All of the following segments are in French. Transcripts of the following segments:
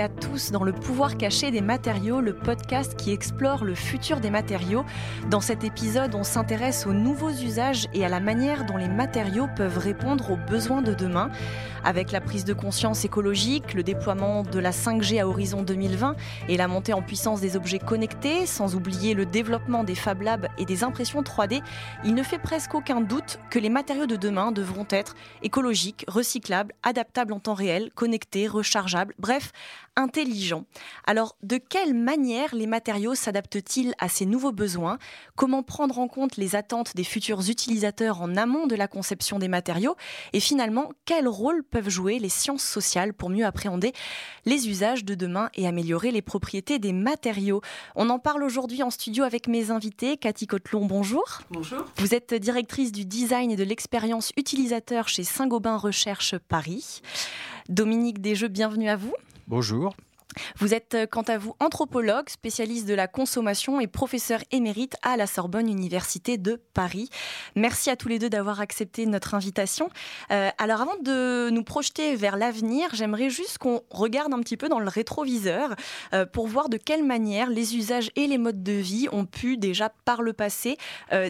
à tous dans Le pouvoir caché des matériaux, le podcast qui explore le futur des matériaux. Dans cet épisode, on s'intéresse aux nouveaux usages et à la manière dont les matériaux peuvent répondre aux besoins de demain. Avec la prise de conscience écologique, le déploiement de la 5G à horizon 2020 et la montée en puissance des objets connectés, sans oublier le développement des Fab Labs et des impressions 3D, il ne fait presque aucun doute que les matériaux de demain devront être écologiques, recyclables, adaptables en temps réel, connectés, rechargeables, bref, intelligent. Alors, de quelle manière les matériaux s'adaptent-ils à ces nouveaux besoins? Comment prendre en compte les attentes des futurs utilisateurs en amont de la conception des matériaux? Et finalement, quel rôle peuvent jouer les sciences sociales pour mieux appréhender les usages de demain et améliorer les propriétés des matériaux On en parle aujourd'hui en studio avec mes invités. Cathy Cotelon, bonjour. Bonjour. Vous êtes directrice du design et de l'expérience utilisateur chez Saint-Gobain Recherche Paris. Dominique Desjeux, bienvenue à vous. Bonjour. Vous êtes euh, quant à vous anthropologue, spécialiste de la consommation et professeur émérite à la Sorbonne Université de Paris. Merci à tous les deux d'avoir accepté notre invitation. Euh, alors avant de nous projeter vers l'avenir, j'aimerais juste qu'on regarde un petit peu dans le rétroviseur euh, pour voir de quelle manière les usages et les modes de vie ont pu déjà par le passé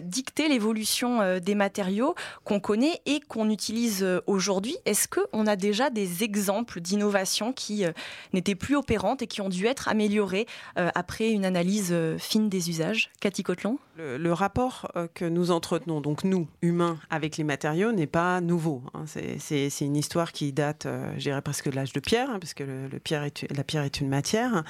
dicter l'évolution des matériaux qu'on connaît et qu'on utilise aujourd'hui. Est-ce qu'on a déjà des exemples d'innovations qui n'étaient plus opérationnelles et qui ont dû être améliorées euh, après une analyse euh, fine des usages. Cathy Cotelon le, rapport euh, que nous entretenons, donc nous, humains, avec les matériaux, n'est pas nouveau. Hein. C'est une histoire qui date, je dirais presque de l'âge de pierre, hein, est, la pierre est une matière.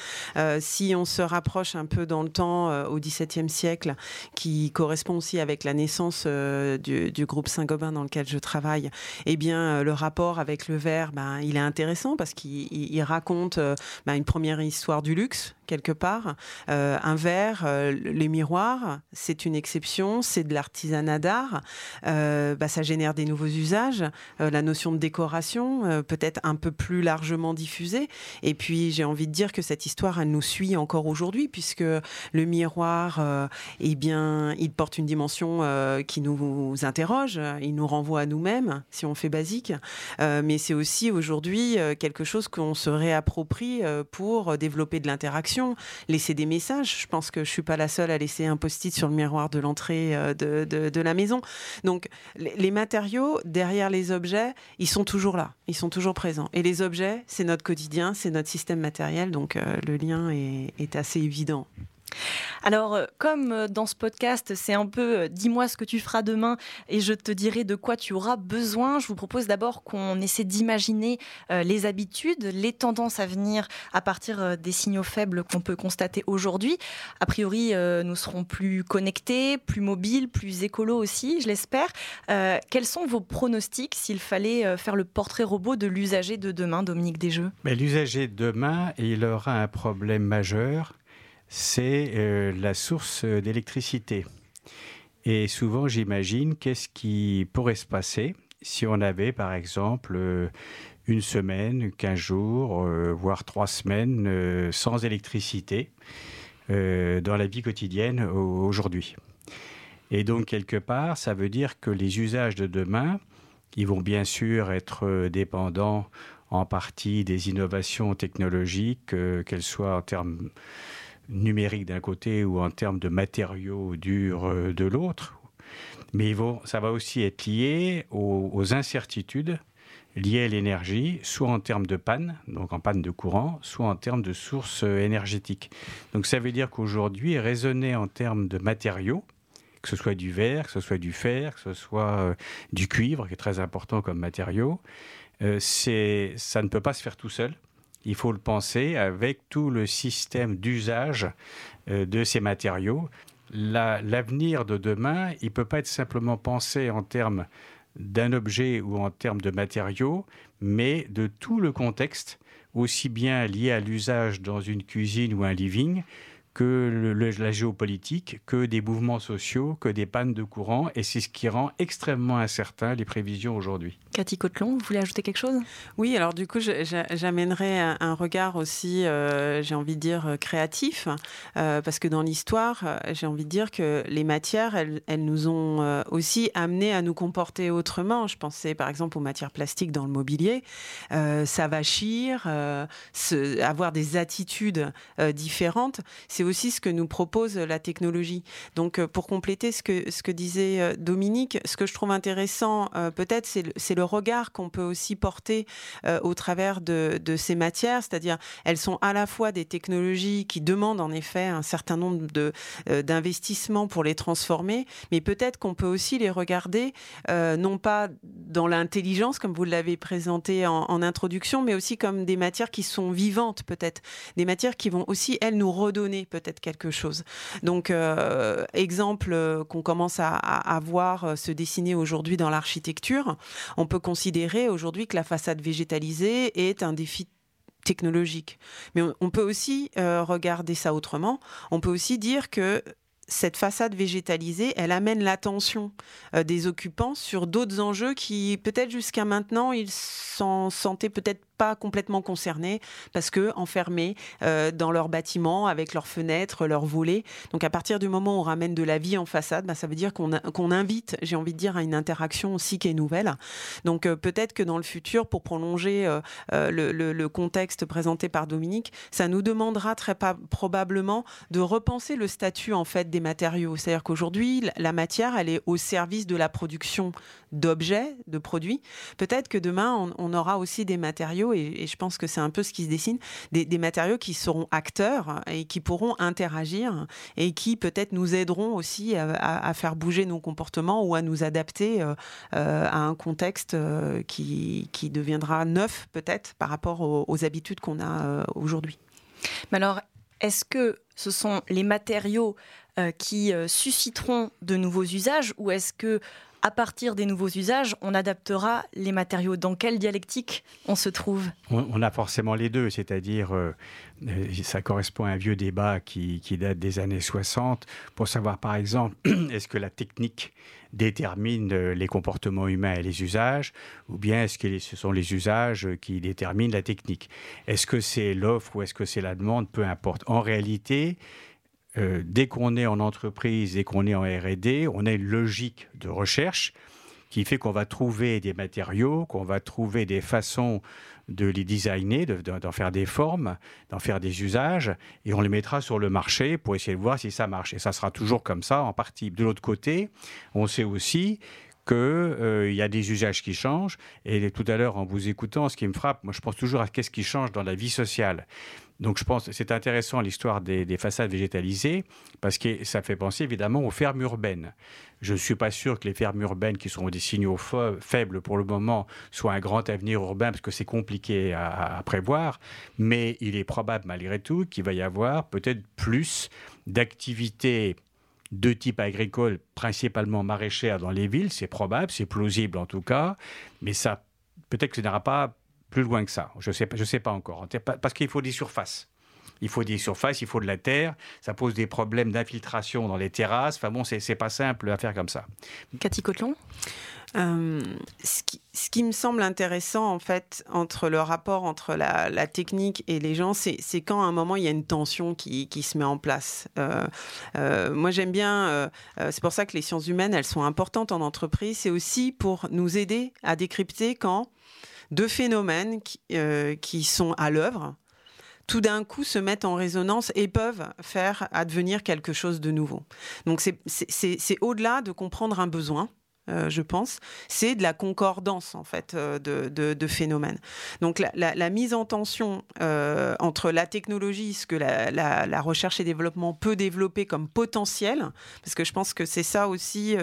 si on se rapproche un peu dans le temps, au XVIIe siècle, qui correspond aussi avec la naissance du, groupe Saint-Gobain dans lequel je travaille, eh bien, le rapport avec le verre, ben, il est intéressant parce qu'il raconte ben, une première histoire du luxe quelque part. Euh, un verre, euh, les miroirs, c'est une exception, c'est de l'artisanat d'art. Euh, bah, ça génère des nouveaux usages. la notion de décoration peut-être un peu plus largement diffusée. Et puis j'ai envie de dire que cette histoire, elle nous suit encore aujourd'hui puisque le miroir, eh bien, il porte une dimension qui nous interroge, il nous renvoie à nous-mêmes si on fait basique. mais c'est aussi aujourd'hui quelque chose qu'on se réapproprie pour développer de l'interaction laisser des messages. Je pense que je suis pas la seule à laisser un post-it sur le miroir de l'entrée euh, de, la maison. Donc les matériaux derrière les objets, ils sont toujours là, ils sont toujours présents. Et les objets, c'est notre quotidien, c'est notre système matériel, donc euh, le lien est assez évident. Alors, euh, comme euh, dans ce podcast, c'est un peu euh, dis-moi ce que tu feras demain et je te dirai de quoi tu auras besoin, je vous propose d'abord qu'on essaie d'imaginer les habitudes, les tendances à venir à partir des signaux faibles qu'on peut constater aujourd'hui. A priori, nous serons plus connectés, plus mobiles, plus écolos aussi, je l'espère. quels sont vos pronostics s'il fallait faire le portrait robot de l'usager de demain, Dominique Desjeux? L'usager de demain, il aura un problème majeur c'est euh, la source d'électricité. Et souvent, j'imagine qu'est-ce qui pourrait se passer si on avait, par exemple, euh, une semaine, quinze jours, euh, voire trois semaines sans électricité dans la vie quotidienne aujourd'hui. Et donc, quelque part, ça veut dire que les usages de demain, ils vont bien sûr être dépendants en partie des innovations technologiques, qu'elles soient en termes numérique d'un côté ou en termes de matériaux durs euh, de l'autre. Mais ça va aussi être lié aux, incertitudes liées à l'énergie, soit en termes de panne, donc en panne de courant, soit en termes de sources euh, énergétiques. Donc ça veut dire qu'aujourd'hui, raisonner en termes de matériaux, que ce soit du verre, que ce soit du fer, que ce soit euh, du cuivre, qui est très important comme matériau, ça ne peut pas se faire tout seul il faut le penser avec tout le système d'usage euh, de ces matériaux. L'avenir de demain, il ne peut pas être simplement pensé en termes d'un objet ou en termes de matériaux, mais de tout le contexte, aussi bien lié à l'usage dans une cuisine ou un living que la géopolitique, que des mouvements sociaux, que des pannes de courant, et c'est ce qui rend extrêmement incertain les prévisions aujourd'hui. Cathy Cotelon, vous voulez ajouter quelque chose? Oui, alors du coup, j'amènerai un, regard aussi, euh, j'ai envie de dire, euh, créatif, euh, parce que dans l'histoire, j'ai envie de dire que les matières, elles, nous ont aussi amené à nous comporter autrement. Je pensais par exemple aux matières plastiques dans le mobilier, s'avachir, avoir des attitudes différentes. C'est aussi ce que nous propose la technologie. Donc, euh, pour compléter ce que, ce que disait euh, Dominique, ce que je trouve intéressant, euh, peut-être, c'est le, regard qu'on peut aussi porter au travers de, ces matières, c'est-à-dire elles sont à la fois des technologies qui demandent en effet un certain nombre d'investissements pour les transformer, mais peut-être qu'on peut aussi les regarder non pas dans l'intelligence, comme vous l'avez présenté en, en introduction, mais aussi comme des matières qui sont vivantes, peut-être, des matières qui vont aussi, elles, nous redonner peut-être quelque chose. Donc, euh, exemple euh, qu'on commence à, voir euh, se dessiner aujourd'hui dans l'architecture, on peut considérer aujourd'hui que la façade végétalisée est un défi technologique. Mais on, peut aussi regarder ça autrement. On peut aussi dire que cette façade végétalisée, elle amène l'attention des occupants sur d'autres enjeux qui, peut-être jusqu'à maintenant, ils s'en sentaient peut-être pas complètement concernés parce que enfermés euh, dans leur bâtiment avec leurs fenêtres, leurs volets. Donc à partir du moment où on ramène de la vie en façade, bah, ça veut dire qu'on invite, j'ai envie de dire, à une interaction aussi qui est nouvelle. Donc euh, peut-être que dans le futur, pour prolonger euh, le, contexte présenté par Dominique, ça nous demandera très probablement de repenser le statut en fait des matériaux. C'est-à-dire qu'aujourd'hui, la matière, elle est au service de la production d'objets, de produits. Peut-être que demain, on aura aussi des matériaux et, je pense que c'est un peu ce qui se dessine, des, matériaux qui seront acteurs et qui pourront interagir et qui peut-être nous aideront aussi à, faire bouger nos comportements ou à nous adapter euh, euh, à un contexte euh, qui, deviendra neuf peut-être par rapport aux, habitudes qu'on a aujourd'hui. Mais alors, est-ce que ce sont les matériaux qui susciteront de nouveaux usages ou est-ce que à partir des nouveaux usages, on adaptera les matériaux. Dans quelle dialectique on se trouve? On, a forcément les deux, c'est-à-dire, euh, euh, ça correspond à un vieux débat qui, date des années 60, pour savoir par exemple, est-ce que la technique détermine euh, les comportements humains et les usages, ou bien est-ce que ce sont les usages qui déterminent la technique? Est-ce que c'est l'offre ou est-ce que c'est la demande? Peu importe. En réalité, euh, dès qu'on est en entreprise et qu'on est en RD, on a une logique de recherche qui fait qu'on va trouver des matériaux, qu'on va trouver des façons de les designer, d'en faire des formes, d'en faire des usages, et on les mettra sur le marché pour essayer de voir si ça marche. Et ça sera toujours comme ça en partie. De l'autre côté, on sait aussi qu'il euh, y a des usages qui changent. Et tout à l'heure, en vous écoutant, ce qui me frappe, moi je pense toujours à qu'est-ce qui change dans la vie sociale. Donc je pense que c'est intéressant l'histoire des, façades végétalisées parce que ça fait penser évidemment aux fermes urbaines. Je ne suis pas sûr que les fermes urbaines qui sont des signaux faibles pour le moment soient un grand avenir urbain parce que c'est compliqué à, prévoir, mais il est probable malgré tout qu'il va y avoir peut-être plus d'activités de type agricole, principalement maraîchère dans les villes, c'est probable, c'est plausible en tout cas, mais ça peut-être que ce n'aura pas plus loin que ça. Je ne sais, je sais pas encore. Parce qu'il faut des surfaces. Il faut des surfaces, il faut de la terre. Ça pose des problèmes d'infiltration dans les terrasses. Enfin bon, c'est pas simple à faire comme ça. Cathy Cotelon? Euh, ce, qui, me semble intéressant, en fait, entre le rapport entre la, technique et les gens, c'est quand à un moment il y a une tension qui, se met en place. Euh, euh, moi, j'aime bien, c'est pour ça que les sciences humaines, elles sont importantes en entreprise. C'est aussi pour nous aider à décrypter quand deux phénomènes qui, sont à l'œuvre tout d'un coup se mettent en résonance et peuvent faire advenir quelque chose de nouveau. Donc c'est au-delà de comprendre un besoin, euh, je pense, c'est de la concordance en fait euh, de, phénomènes. Donc la, mise en tension euh, entre la technologie, ce que la, recherche et développement peut développer comme potentiel, parce que je pense que c'est ça aussi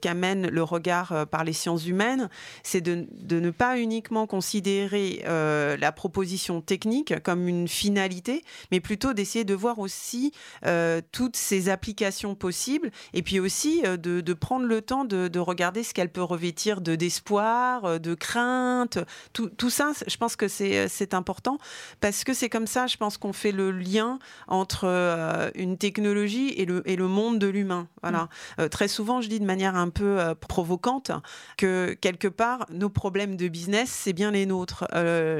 qu'amène le regard par les sciences humaines, c'est de, ne pas uniquement considérer la proposition technique comme une finalité, mais plutôt d'essayer de voir aussi toutes ces applications possibles, et puis aussi de, prendre le temps de regarder ce qu'elle peut revêtir de d'espoir, de crainte. Tout, tout, ça, je pense que c'est important parce que c'est comme ça, je pense qu'on fait le lien entre une technologie et le, et le monde de l'humain. Voilà. Mm. très souvent, je dis de manière un peu provocante que quelque part, nos problèmes de business, c'est bien les nôtres.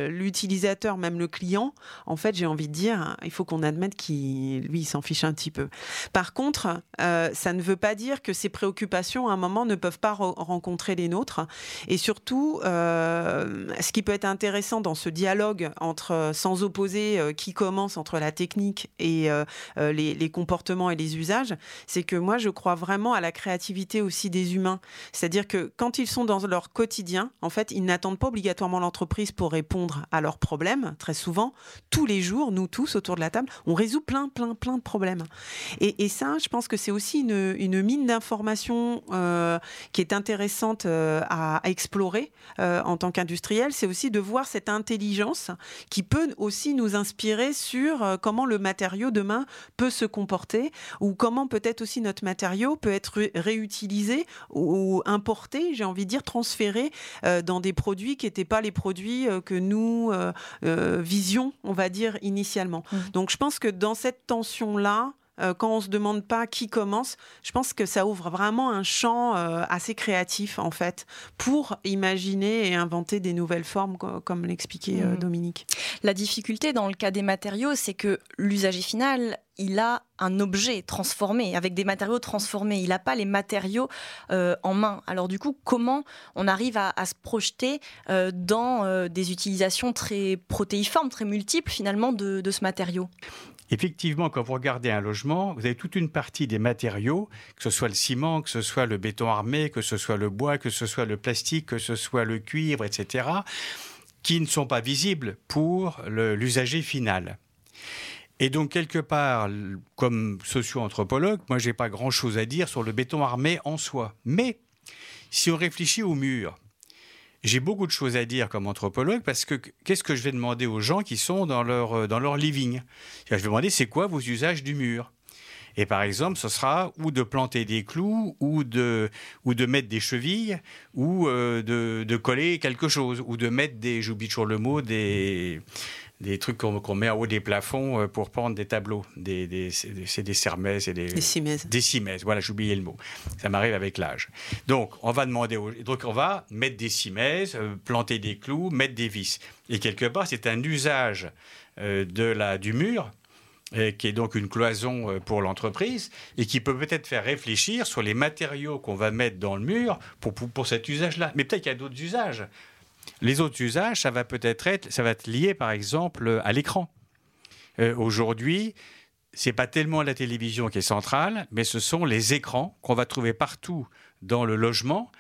L'utilisateur, même le client, en fait, j'ai envie de dire, il faut qu'on admette qu'il, lui, il s'en fiche un petit peu. Par contre, euh, ça ne veut pas dire que ces préoccupations, à un moment, ne peuvent pas rencontrer les nôtres. Et surtout, euh, ce qui peut être intéressant dans ce dialogue entre, sans opposer, euh, qui commence entre la technique et les, les, comportements et les usages, c'est que moi, je crois vraiment à la créativité aussi des humains. C'est-à-dire que quand ils sont dans leur quotidien, en fait, ils n'attendent pas obligatoirement l'entreprise pour répondre à leurs problèmes. Très souvent, tous les jours, nous tous autour de la table, on résout plein, plein, plein de problèmes. Et, ça, je pense que c'est aussi une, mine d'informations euh, qui est intéressante euh, à, explorer euh, en tant qu'industriel. C'est aussi de voir cette intelligence qui peut aussi nous inspirer sur comment le matériau demain peut se comporter ou comment peut-être aussi notre matériau peut être réutilisé ou importé, j'ai envie de dire, transféré dans des produits qui n'étaient pas les produits que nous visions, on va dire, initialement. Mmh. Donc je pense que dans cette tension-là, euh, quand on se demande pas qui commence, je pense que ça ouvre vraiment un champ euh, assez créatif en fait pour imaginer et inventer des nouvelles formes, comme l'expliquait euh, mmh. Dominique. La difficulté dans le cas des matériaux, c'est que l'usager final il a un objet transformé, avec des matériaux transformés. Il n'a pas les matériaux en main. Alors du coup, comment on arrive à, se projeter dans des utilisations très protéiformes, très multiples finalement de, de ce matériau? Effectivement, quand vous regardez un logement, vous avez toute une partie des matériaux, que ce soit le ciment, que ce soit le béton armé, que ce soit le bois, que ce soit le plastique, que ce soit le cuivre, etc., qui ne sont pas visibles pour l'usager final. Et donc, quelque part, comme socio-anthropologue, moi, j'ai pas grand-chose à dire sur le béton armé en soi. Mais si on réfléchit au mur, j'ai beaucoup de choses à dire comme anthropologue parce que qu'est-ce que je vais demander aux gens qui sont dans leur, euh, dans leur living? Je vais demander c'est quoi vos usages du mur? Et par exemple, ce sera ou de planter des clous, ou de, ou de mettre des chevilles, ou euh, de, de, coller quelque chose, ou de mettre des, j'oublie toujours le mot, des, des trucs qu'on met en haut des plafonds euh, pour pendre des tableaux. Des, c'est des cermèses et des... Des cimaises. Des cimaises, voilà, j'oubliais le mot. Ça m'arrive avec l'âge. Donc, on va demander... Donc, on va mettre des cimaises, euh, planter des clous, mettre des vis. Et quelque part, c'est un usage euh, de la, du mur qui est donc une cloison pour l'entreprise et qui peut peut-être faire réfléchir sur les matériaux qu'on va mettre dans le mur pour, pour, pour cet usage-là. Mais peut-être qu'il y a d'autres usages. Les autres usages, ça va peut-être être, ça va être lié par exemple à l'écran. Euh, aujourd'hui, c'est pas tellement la télévision qui est centrale, mais ce sont les écrans qu'on va trouver partout dans le logement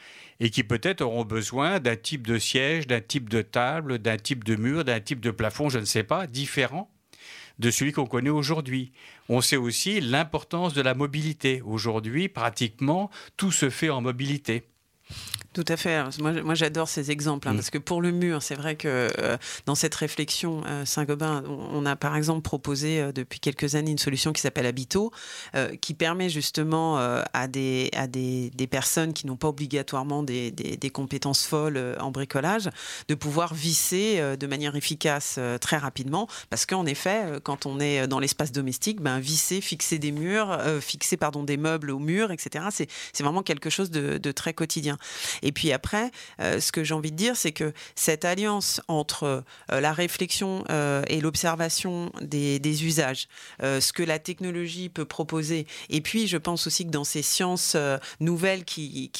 et qui peut-être auront besoin d'un type de siège, d'un type de table, d'un type de mur, d'un type de plafond, je ne sais pas, différent de celui qu'on connaît aujourd'hui. On sait aussi l'importance de la mobilité. Aujourd'hui, pratiquement, tout se fait en mobilité. Tout à fait. Moi, moi j'adore ces exemples, hein, mm. parce que pour le mur, c'est vrai que euh, dans cette réflexion, euh, Saint-Gobain, on, a par exemple proposé euh, depuis quelques années une solution qui s'appelle Habito, qui permet justement à, des, à des, des personnes qui n'ont pas obligatoirement des, des, des, compétences folles en bricolage de pouvoir visser de manière efficace très rapidement, parce qu'en effet, quand on est dans l'espace domestique, ben, visser, fixer des murs, fixer pardon, des meubles au mur, etc., c'est vraiment quelque chose de, de très quotidien. Et puis après, euh, ce que j'ai envie de dire, c'est que cette alliance entre euh, la réflexion euh, et l'observation des, usages, ce que la technologie peut proposer, et puis je pense aussi que dans ces sciences nouvelles qui,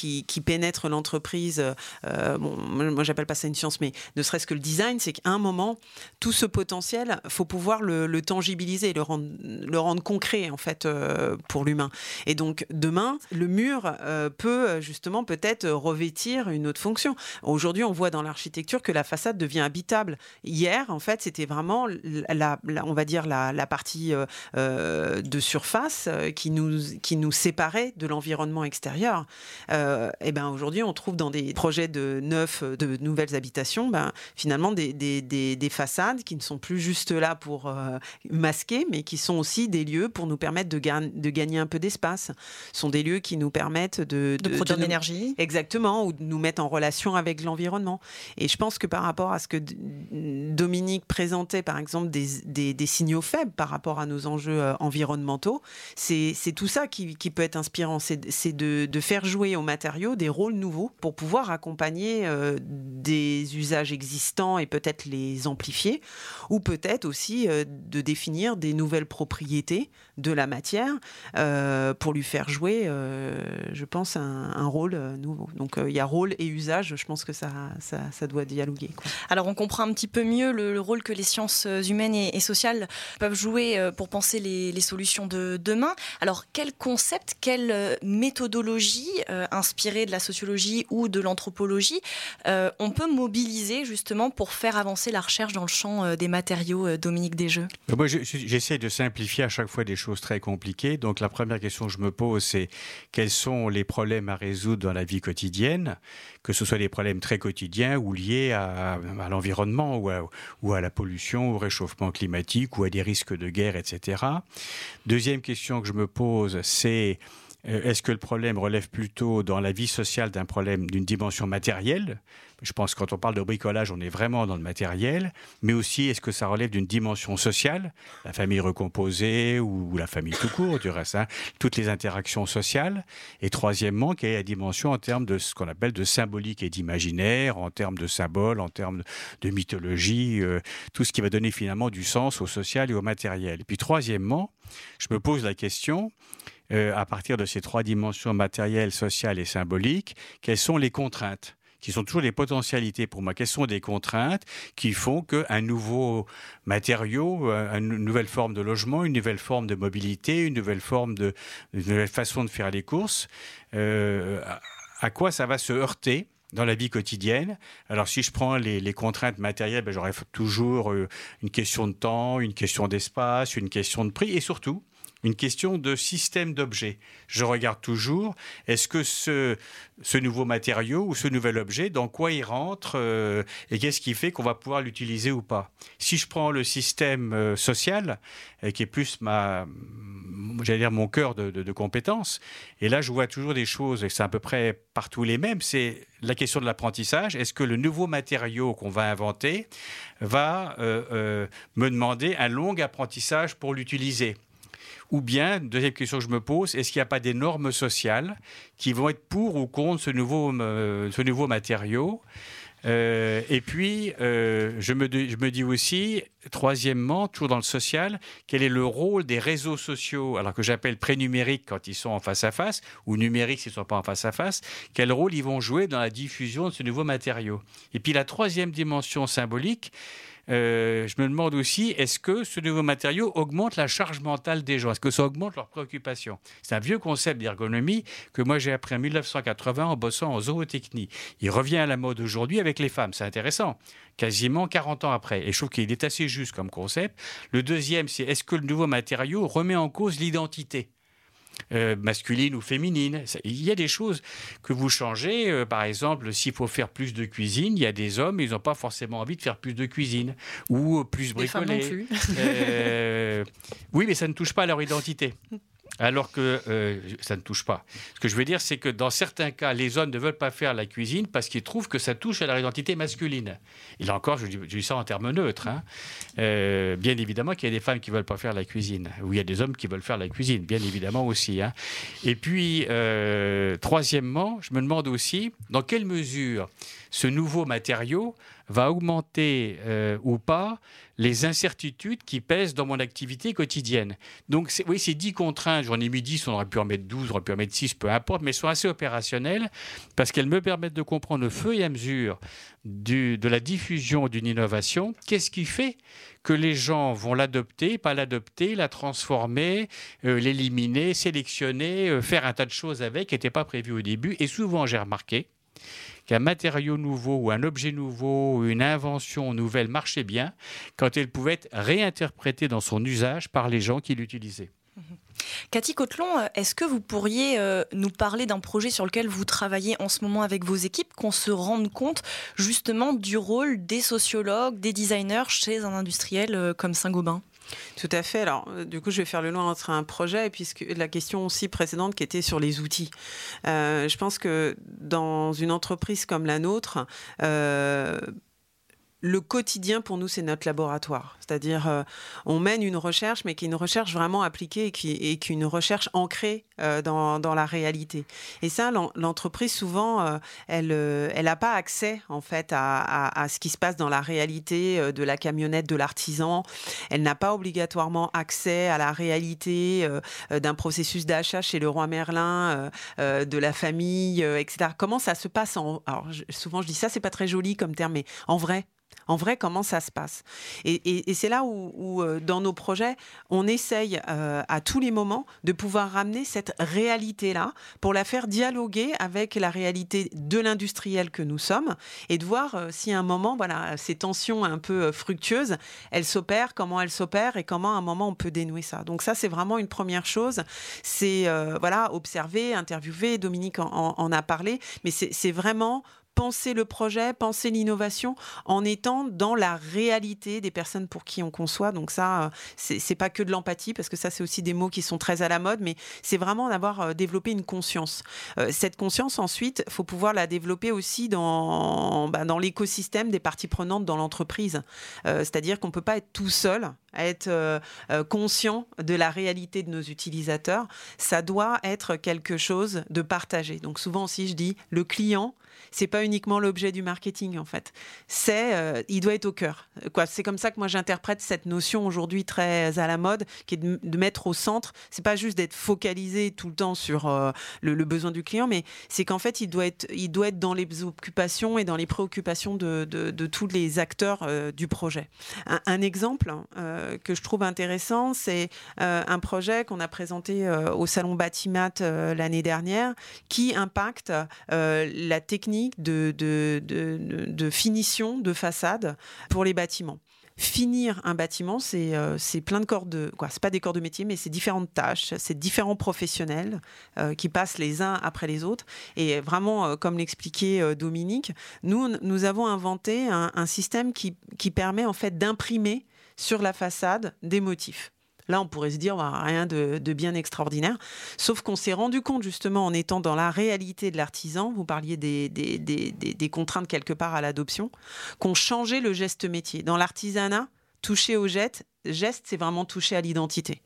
pénètrent l'entreprise, bon, moi j'appelle pas ça une science, mais ne serait-ce que le design, c'est qu'à un moment, tout ce potentiel, faut pouvoir le, tangibiliser, le rendre concret en fait pour l'humain. Et donc demain, le mur peut justement peut-être revêtir revêtir une autre fonction. Aujourd'hui, on voit dans l'architecture que la façade devient habitable. Hier, en fait, c'était vraiment, la, on va dire, la, partie euh, euh, de surface euh, qui nous, qui nous séparait de l'environnement extérieur. et ben aujourd'hui, on trouve dans des projets de neufs, de nouvelles habitations, ben, finalement des, des, des, façades qui ne sont plus juste là pour masquer, mais qui sont aussi des lieux pour nous permettre de, de gagner un peu d'espace. Ce sont des lieux qui nous permettent de, de, produire de l'énergie. Exactement, ou de nous mettre en relation avec l'environnement. Et je pense que par rapport à ce que Dominique présentait, par exemple, des, signaux faibles par rapport à nos enjeux euh, environnementaux, c'est tout ça qui, peut être inspirant. C'est de, faire jouer aux matériaux des rôles nouveaux pour pouvoir accompagner euh, des usages existants et peut-être les amplifier, ou peut-être aussi euh, de définir des nouvelles propriétés de la matière pour lui faire jouer, je pense, un, un rôle nouveau. Donc il y a rôle et usage, je pense que ça, ça, ça doit dialoguer. Alors on comprend un petit peu mieux le, rôle que les sciences humaines et, sociales peuvent jouer euh, pour penser les, solutions de demain. Alors quel concept, quelle euh, méthodologie euh, inspirée de la sociologie ou de l'anthropologie on peut mobiliser justement pour faire avancer la recherche dans le champ des matériaux, Dominique Desjeux? Moi j'essaie de simplifier à chaque fois des choses très compliquées. Donc la première question que je me pose c'est quels sont les problèmes à résoudre dans la vie quotidienne? Que ce soit des problèmes très quotidiens ou liés à, l'environnement ou à, ou à, la pollution, au réchauffement climatique ou à des risques de guerre, etc. Deuxième question que je me pose, c'est euh, est-ce que le problème relève plutôt dans la vie sociale d'un problème d'une dimension matérielle je pense que quand on parle de bricolage, on est vraiment dans le matériel, mais aussi est-ce que ça relève d'une dimension sociale, la famille recomposée ou la famille tout court, du reste, hein, toutes les interactions sociales. Et troisièmement, quelle est la dimension en termes de ce qu'on appelle de symbolique et d'imaginaire, en termes de symboles, en termes de mythologie, euh, tout ce qui va donner finalement du sens au social et au matériel. Et puis troisièmement, je me pose la question, euh, à partir de ces trois dimensions matérielles, sociales et symboliques, quelles sont les contraintes? Qui sont toujours des potentialités pour moi. Quelles sont des contraintes qui font qu'un nouveau matériau, euh, une nouvelle forme de logement, une nouvelle forme de mobilité, une nouvelle forme de, nouvelle façon de faire les courses, euh, à quoi ça va se heurter dans la vie quotidienne? Alors si je prends les, contraintes matérielles, ben, j'aurai toujours euh, une question de temps, une question d'espace, une question de prix et surtout une question de système d'objets. Je regarde toujours, est-ce que ce, ce nouveau matériau ou ce nouvel objet, dans quoi il rentre euh, et qu'est-ce qui fait qu'on va pouvoir l'utiliser ou pas? Si je prends le système euh, social, euh, qui est plus ma, j'allais dire mon cœur de, de, compétences, et là je vois toujours des choses, et c'est à peu près partout les mêmes, c'est la question de l'apprentissage. Est-ce que le nouveau matériau qu'on va inventer va me demander un long apprentissage pour l'utiliser? Ou bien, deuxième question que je me pose, est-ce qu'il n'y a pas des normes sociales qui vont être pour ou contre ce nouveau, euh, ce nouveau matériau? Euh, et puis, euh, je, me, je, me, dis aussi, troisièmement, toujours dans le social, quel est le rôle des réseaux sociaux, alors que j'appelle pré-numériques quand ils sont en face à face, ou numériques s'ils ne sont pas en face à face, quel rôle ils vont jouer dans la diffusion de ce nouveau matériau? Et puis la troisième dimension symbolique, euh, je me demande aussi, est-ce que ce nouveau matériau augmente la charge mentale des gens? Est-ce que ça augmente leurs préoccupations? C'est un vieux concept d'ergonomie que moi j'ai appris en 1980 en bossant en zootechnie. Il revient à la mode aujourd'hui avec les femmes, c'est intéressant, quasiment 40 ans après. Et je trouve qu'il est assez juste comme concept. Le deuxième, c'est est-ce que le nouveau matériau remet en cause l'identité? Euh, masculine ou féminine. Il y a des choses que vous changez. Euh, par exemple, s'il faut faire plus de cuisine, il y a des hommes, ils n'ont pas forcément envie de faire plus de cuisine ou plus bricoler. Euh, oui, mais ça ne touche pas à leur identité alors que euh, ça ne touche pas. Ce que je veux dire, c'est que dans certains cas, les hommes ne veulent pas faire la cuisine parce qu'ils trouvent que ça touche à leur identité masculine. Et là encore, je, dis ça en termes neutres. Hein. Euh, bien évidemment qu'il y a des femmes qui ne veulent pas faire la cuisine, ou il y a des hommes qui veulent faire la cuisine, bien évidemment aussi. Hein. Et puis, euh, troisièmement, je me demande aussi dans quelle mesure ce nouveau matériau va augmenter euh, ou pas les incertitudes qui pèsent dans mon activité quotidienne. Donc, oui, ces 10 contraintes, j'en ai mis 10, on aurait pu en mettre 12, on aurait pu en mettre 6, peu importe, mais elles sont assez opérationnelles parce qu'elles me permettent de comprendre au feu et à mesure du, de la diffusion d'une innovation, qu'est-ce qui fait que les gens vont l'adopter, pas l'adopter, la transformer, euh, l'éliminer, sélectionner, euh, faire un tas de choses avec qui n'étaient pas prévues au début. Et souvent, j'ai remarqué, qu'un matériau nouveau ou un objet nouveau ou une invention nouvelle marchait bien quand elle pouvait être réinterprétée dans son usage par les gens qui l'utilisaient. Cathy Cotelon, est-ce que vous pourriez euh, nous parler d'un projet sur lequel vous travaillez en ce moment avec vos équipes, qu'on se rende compte justement du rôle des sociologues, des designers chez un industriel euh, comme Saint-Gobain? Tout à fait. Alors, du coup, je vais faire le lien entre un projet et puisque la question aussi précédente qui était sur les outils. je pense que dans une entreprise comme la nôtre, le quotidien pour nous, c'est notre laboratoire. C'est-à-dire, euh, on mène une recherche, mais qui est une recherche vraiment appliquée et qui est une recherche ancrée euh, dans, la réalité. Et ça, l'entreprise, souvent, euh, elle elle n'a pas accès, en fait, à, ce qui se passe dans la réalité de la camionnette de l'artisan. Elle n'a pas obligatoirement accès à la réalité d'un processus d'achat chez le roi Merlin, de la famille, etc. Comment ça se passe. Alors, souvent, je dis ça, c'est pas très joli comme terme, mais en vrai, en vrai, comment ça se passe? Et, c'est là où, euh, dans nos projets, on essaye euh, à tous les moments de pouvoir ramener cette réalité-là pour la faire dialoguer avec la réalité de l'industriel que nous sommes et de voir euh, si à un moment, voilà, ces tensions un peu fructueuses, elles s'opèrent, comment elles s'opèrent et comment à un moment on peut dénouer ça. Donc ça, c'est vraiment une première chose. C'est voilà, observer, interviewer. Dominique en a parlé, mais c'est vraiment penser le projet, penser l'innovation en étant dans la réalité des personnes pour qui on conçoit. Donc ça, euh, c'est pas que de l'empathie parce que ça, c'est aussi des mots qui sont très à la mode, mais c'est vraiment d'avoir euh, développé une conscience. Euh, cette conscience, ensuite, faut pouvoir la développer aussi dans, bah, dans l'écosystème des parties prenantes dans l'entreprise. C'est-à-dire qu'on peut pas être tout seul à être conscient de la réalité de nos utilisateurs. Ça doit être quelque chose de partagé. Donc souvent aussi, je dis, le client, c'est pas uniquement l'objet du marketing en fait. C'est, euh, il doit être au cœur. C'est comme ça que moi j'interprète cette notion aujourd'hui très à la mode, qui est de, mettre au centre. C'est pas juste d'être focalisé tout le temps sur euh, le, besoin du client, mais c'est qu'en fait il doit être, il doit être dans les occupations et dans les préoccupations de, tous les acteurs euh, du projet. Un, exemple hein, que je trouve intéressant, c'est un projet qu'on a présenté au salon Batimat l'année dernière, qui impacte la technique de, finition de façade pour les bâtiments. Finir un bâtiment, c'est euh, plein de corps de. Quoi, c'est pas des corps de métier, mais c'est différentes tâches, c'est différents professionnels euh, qui passent les uns après les autres. Et vraiment, euh, comme l'expliquait Dominique, nous, nous avons inventé un, un système qui, qui permet en fait d'imprimer sur la façade des motifs. Là, on pourrait se dire, bah, rien de, bien extraordinaire. Sauf qu'on s'est rendu compte, justement, en étant dans la réalité de l'artisan, vous parliez des, contraintes quelque part à l'adoption, qu'on changeait le geste métier. Dans l'artisanat, toucher au geste, c'est vraiment toucher à l'identité.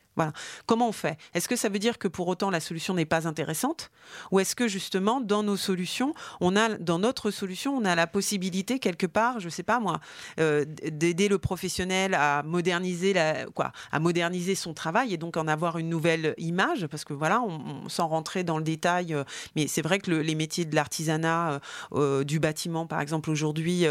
Comment on fait? Est-ce que ça veut dire que pour autant la solution n'est pas intéressante? Ou est-ce que justement dans nos solutions, on a dans notre solution, on a la possibilité quelque part, je ne sais pas moi, euh, d'aider le professionnel à moderniser son travail et donc en avoir une nouvelle image? Parce que voilà, sans rentrer dans le détail, euh, mais c'est vrai que les métiers de l'artisanat, euh, du bâtiment par exemple aujourd'hui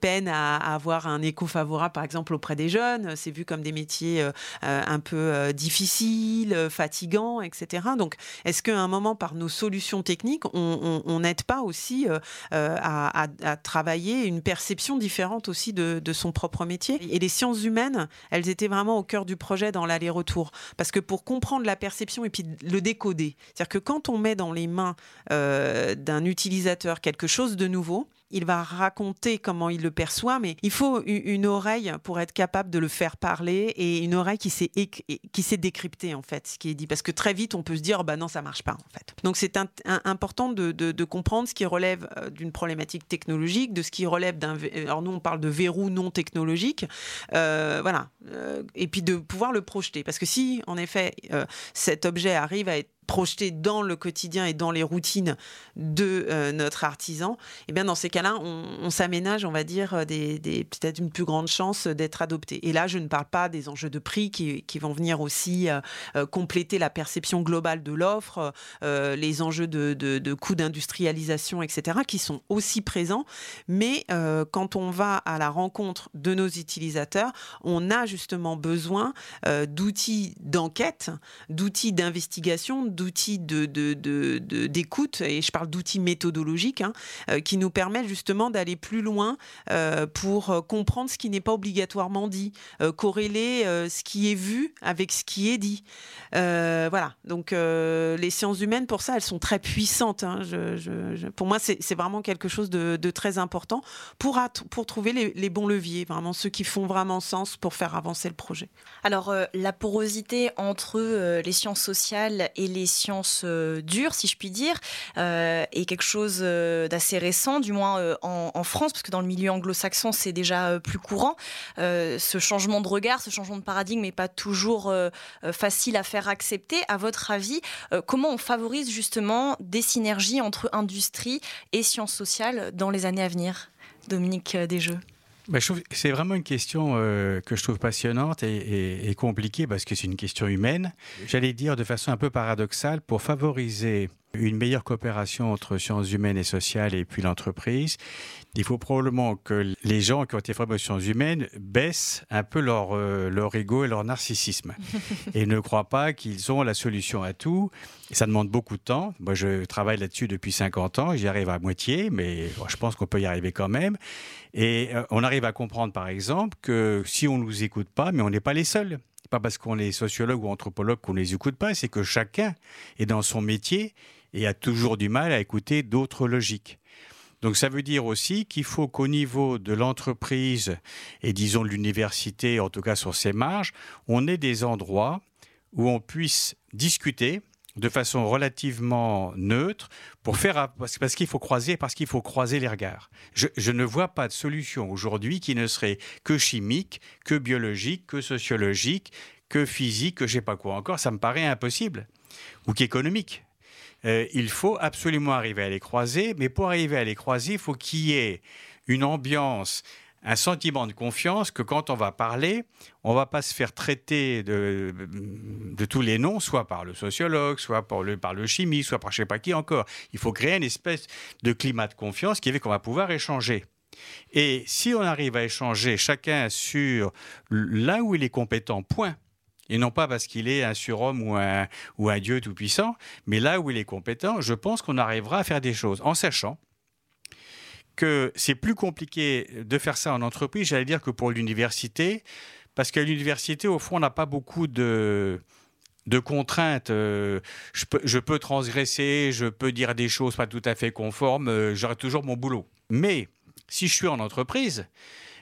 peinent à, à, avoir un écho favorable par exemple auprès des jeunes. C'est vu comme des métiers un peu difficile, euh, fatigant, etc. Donc, est-ce qu'à un moment, par nos solutions techniques, on n'aide pas aussi euh, euh, à, travailler une perception différente aussi de, son propre métier? Et les sciences humaines, elles étaient vraiment au cœur du projet dans l'aller-retour. Parce que pour comprendre la perception et puis le décoder, c'est-à-dire que quand on met dans les mains d'un utilisateur quelque chose de nouveau, il va raconter comment il le perçoit, mais il faut une oreille pour être capable de le faire parler et une oreille qui sait, qui décrypter en fait ce qui est dit. Parce que très vite, on peut se dire, bah non, ça marche pas en fait. Donc c'est important de, comprendre ce qui relève euh, d'une problématique technologique, de ce qui relève d'un... Alors nous, on parle de verrou non technologique. Euh, voilà. Euh, et puis de pouvoir le projeter. Parce que si, en effet, cet objet arrive à être projeté dans le quotidien et dans les routines de euh, notre artisan, eh bien dans ces cas-là, on, s'aménage, on va dire, euh, des, peut-être une plus grande chance d'être adopté. Et là, je ne parle pas des enjeux de prix qui, vont venir aussi euh, compléter la perception globale de l'offre, les enjeux de, de, coûts d'industrialisation, etc., qui sont aussi présents. Mais quand on va à la rencontre de nos utilisateurs, on a justement besoin d'outils d'enquête, d'outils d'investigation, d'outils d'écoute, et je parle d'outils méthodologiques, hein, qui nous permettent justement d'aller plus loin pour comprendre ce qui n'est pas obligatoirement dit, corréler ce qui est vu avec ce qui est dit. voilà, donc les sciences humaines, pour ça, elles sont très puissantes. Hein. pour moi, c'est vraiment quelque chose de, très important pour, pour trouver les, bons leviers, vraiment ceux qui font vraiment sens pour faire avancer le projet. Alors, euh, la porosité entre euh, les sciences sociales et les sciences euh, dures, si je puis dire, est quelque chose d'assez récent, du moins en, France, parce que dans le milieu anglo-saxon, c'est déjà plus courant. ce changement de regard, ce changement de paradigme n'est pas toujours facile à faire accepter. À votre avis, comment on favorise justement des synergies entre industrie et sciences sociales dans les années à venir? Dominique Desjeux bah, c'est vraiment une question euh, que je trouve passionnante et, compliquée parce que c'est une question humaine. J'allais dire de façon un peu paradoxale, pour favoriser une meilleure coopération entre sciences humaines et sociales et puis l'entreprise, il faut probablement que les gens qui ont été formés aux sciences humaines baissent un peu leur, euh, leur ego et leur narcissisme et ne croient pas qu'ils ont la solution à tout. Et ça demande beaucoup de temps. Moi, je travaille là-dessus depuis 50 ans. J'y arrive à moitié, mais je pense qu'on peut y arriver quand même. Et euh, on arrive à comprendre, par exemple, que si on ne nous écoute pas, mais on n'est pas les seuls pas parce qu'on est sociologue ou anthropologue qu'on ne les écoute pas, c'est que chacun est dans son métier et a toujours du mal à écouter d'autres logiques. Donc ça veut dire aussi qu'il faut qu'au niveau de l'entreprise et disons de l'université, en tout cas sur ses marges, on ait des endroits où on puisse discuter de façon relativement neutre pour faire parce qu'il faut croiser parce qu'il faut croiser les regards. Je, ne vois pas de solution aujourd'hui qui ne serait que chimique, que biologique, que sociologique, que physique, que je sais pas quoi encore. Ça me paraît impossible ou qu'économique. Euh, il faut absolument arriver à les croiser, mais pour arriver à les croiser, il faut qu'il y ait une ambiance, un sentiment de confiance que quand on va parler, on va pas se faire traiter de, tous les noms, soit par le sociologue, soit par le, par le chimiste, soit par je sais pas qui encore. Il faut créer une espèce de climat de confiance qui fait qu'on va pouvoir échanger. Et si on arrive à échanger chacun sur là où il est compétent, point, et non pas parce qu'il est un surhomme ou un, ou un dieu tout-puissant, mais là où il est compétent, je pense qu'on arrivera à faire des choses en sachant que c'est plus compliqué de faire ça en entreprise, j'allais dire, que pour l'université, parce qu'à l'université, au fond, on n'a pas beaucoup de de contraintes. Euh, je, peux, transgresser, je peux dire des choses pas tout à fait conformes, euh, j'aurai toujours mon boulot. Mais si je suis en entreprise,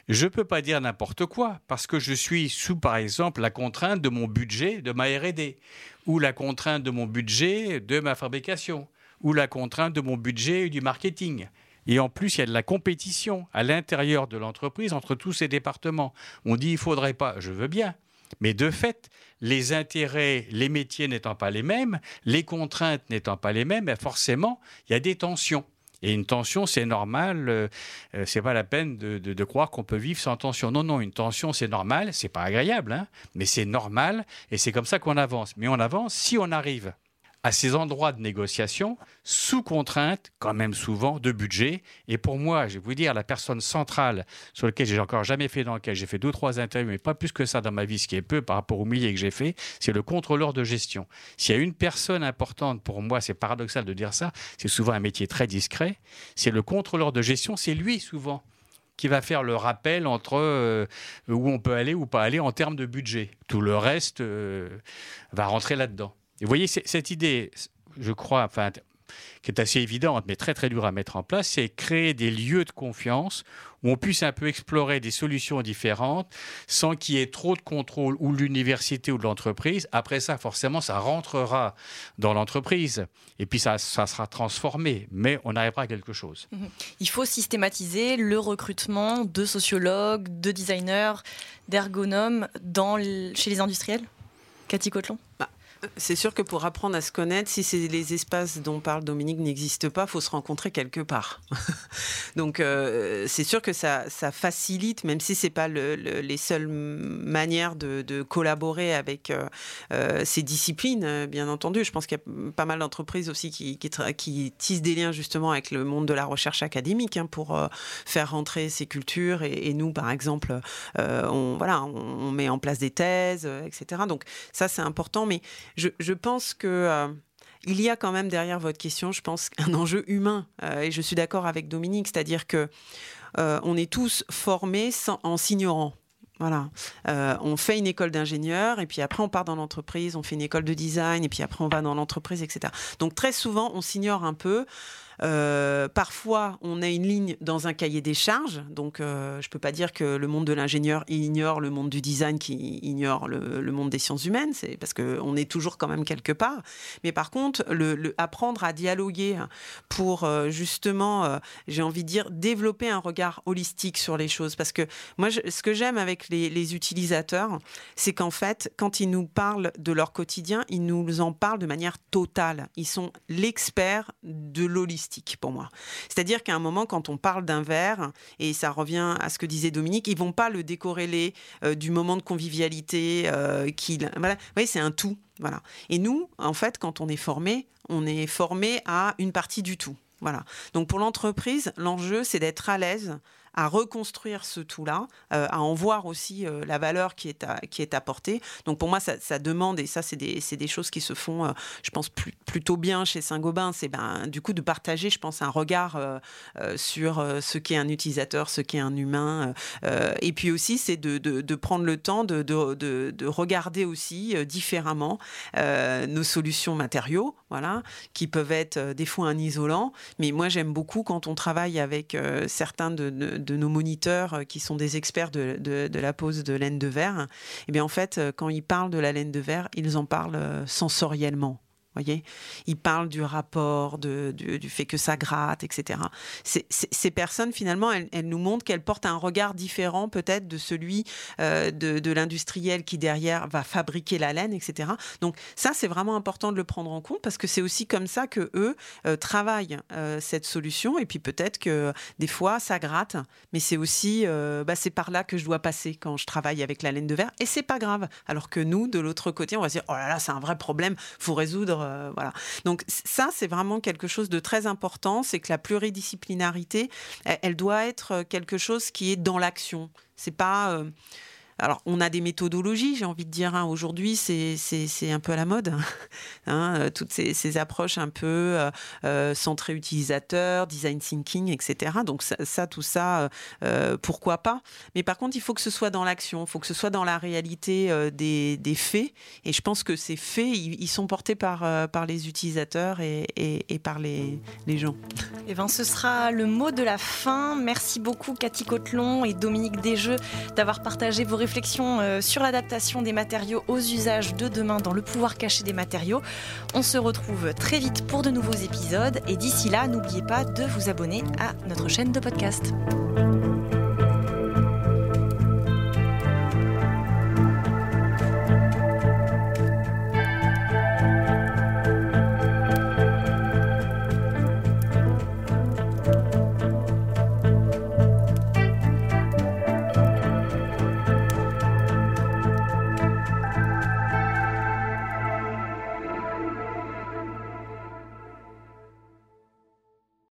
je ne peux pas dire n'importe quoi parce que je suis sous, par exemple, la contrainte de mon budget de ma RD, ou la contrainte de mon budget de ma fabrication, ou la contrainte de mon budget du marketing. Et en plus, il y a de la compétition à l'intérieur de l'entreprise entre tous ces départements. On dit il faudrait pas, je veux bien. Mais de fait, les intérêts, les métiers n'étant pas les mêmes, les contraintes n'étant pas les mêmes, ben forcément, il y a des tensions. Et une tension, c'est normal. Euh, euh, c'est pas la peine de, croire qu'on peut vivre sans tension. Non, non, une tension, c'est normal. C'est pas agréable, hein, mais c'est normal. Et c'est comme ça qu'on avance. Mais on avance si on arrive à ces endroits de négociation sous contrainte, quand même souvent, de budget. Et pour moi, je vais vous dire, la personne centrale sur laquelle j'ai encore jamais fait d'enquête, j'ai fait deux, trois interviews, mais pas plus que ça dans ma vie, ce qui est peu par rapport au milliers que j'ai fait, c'est le contrôleur de gestion. S'il y a une personne importante pour moi, c'est paradoxal de dire ça, c'est souvent un métier très discret, c'est le contrôleur de gestion, c'est lui souvent qui va faire le rappel entre euh, où on peut aller ou pas aller en termes de budget. Tout le reste euh, va rentrer là-dedans. Vous voyez, cette idée, je crois, qui est assez évidente, mais très très dure à mettre en place, c'est créer des lieux de confiance où on puisse un peu explorer des solutions différentes sans qu'il y ait trop de contrôle ou l'université ou de l'entreprise. Après ça, forcément, ça rentrera dans l'entreprise et puis ça, sera transformé, mais on arrivera à quelque chose. Mhm. Il faut systématiser le recrutement de sociologues, de designers, d'ergonomes chez les industriels? Cathy Cotelon c'est sûr que pour apprendre à se connaître, si les espaces dont parle Dominique n'existent pas, faut se rencontrer quelque part. Donc euh, c'est sûr que ça, facilite, même si c'est pas les seules manières de, collaborer avec euh, euh, ces disciplines, bien entendu. Je pense qu'il y a pas mal d'entreprises aussi qui, qui, tissent des liens justement avec le monde de la recherche académique hein, pour faire rentrer ces cultures. Et, nous, par exemple, on, voilà, on, met en place des thèses, etc. Donc ça, c'est important. Mais je, pense que euh, il y a quand même derrière votre question, je pense, un enjeu humain. et je suis d'accord avec Dominique, c'est-à-dire que on est tous formés en s'ignorant. Euh, on fait une école d'ingénieur et puis après on part dans l'entreprise, on fait une école de design et puis après on va dans l'entreprise, etc. Donc très souvent on s'ignore un peu. Euh, parfois, on a une ligne dans un cahier des charges. Donc, euh, je ne peux pas dire que le monde de l'ingénieur ignore le monde du design qui ignore le, monde des sciences humaines. C'est parce qu'on est toujours quand même quelque part. Mais par contre, apprendre à dialoguer pour euh, justement, j'ai envie de dire, développer un regard holistique sur les choses. Parce que moi, ce que j'aime avec les utilisateurs, c'est qu'en fait, quand ils nous parlent de leur quotidien, ils nous en parlent de manière totale. Ils sont l'expert de l'holistique pour moi. C'est-à-dire qu'à un moment, quand on parle d'un verre, et ça revient à ce que disait Dominique, ils vont pas le décorréler euh, du moment de convivialité euh, qu'il. Voilà. Vous c'est un tout. Voilà. Et nous, en fait, quand on est formé, on est formé à une partie du tout. Voilà. Donc pour l'entreprise, l'enjeu, c'est d'être à l'aise à reconstruire ce tout-là, euh, à en voir aussi euh, la valeur qui est, qui est apportée. Donc pour moi, ça, demande, et ça, c'est des, des, choses qui se font, euh, je pense, plutôt bien chez Saint-Gobain, c'est ben, du coup de partager, je pense, un regard sur ce qu'est un utilisateur, ce qu'est un humain. et puis aussi, c'est de, de, prendre le temps de, de regarder aussi différemment nos solutions matériaux, voilà, qui peuvent être des fois un isolant. Mais moi, j'aime beaucoup quand on travaille avec certains de, de nos moniteurs euh, qui sont des experts de, la pose de laine de verre, et eh bien en fait, euh, quand ils parlent de la laine de verre, ils en parlent euh, sensoriellement voyez Ils parlent du rapport, du, fait que ça gratte, etc. ces personnes, finalement, elles, nous montrent qu'elles portent un regard différent peut-être de celui euh, de, l'industriel qui, derrière, va fabriquer la laine, etc. Donc ça, c'est vraiment important de le prendre en compte parce que c'est aussi comme ça que eux euh, travaillent euh, cette solution. Et puis peut-être que des fois, ça gratte, mais c'est aussi, bah, c'est par là que je dois passer quand je travaille avec la laine de verre. Et c'est pas grave. Alors que nous, de l'autre côté, on va se dire, oh là là, c'est un vrai problème, faut résoudre euh, voilà. Donc ça, c'est vraiment quelque chose de très important, c'est que la pluridisciplinarité, elle, doit être quelque chose qui est dans l'action. C'est pas euh, alors, on a des méthodologies, j'ai envie de dire. Hein. Aujourd'hui, c'est un peu à la mode. Hein, euh, toutes ces, approches un peu euh, euh, centrées utilisateurs, design thinking, etc. Donc, ça, tout ça, pourquoi pas? Mais par contre, il faut que ce soit dans l'action, il faut que ce soit dans la réalité des, faits. Et je pense que ces faits, ils, sont portés par, par les utilisateurs et, par les, les gens. Et eh ben, ce sera le mot de la fin. Merci beaucoup, Cathy Cotelon et Dominique Desjeux, d'avoir partagé vos réflexions réflexion euh, sur l'adaptation des matériaux aux usages de demain dans le pouvoir caché des matériaux. On se retrouve très vite pour de nouveaux épisodes et d'ici là, n'oubliez pas de vous abonner à notre chaîne de podcast.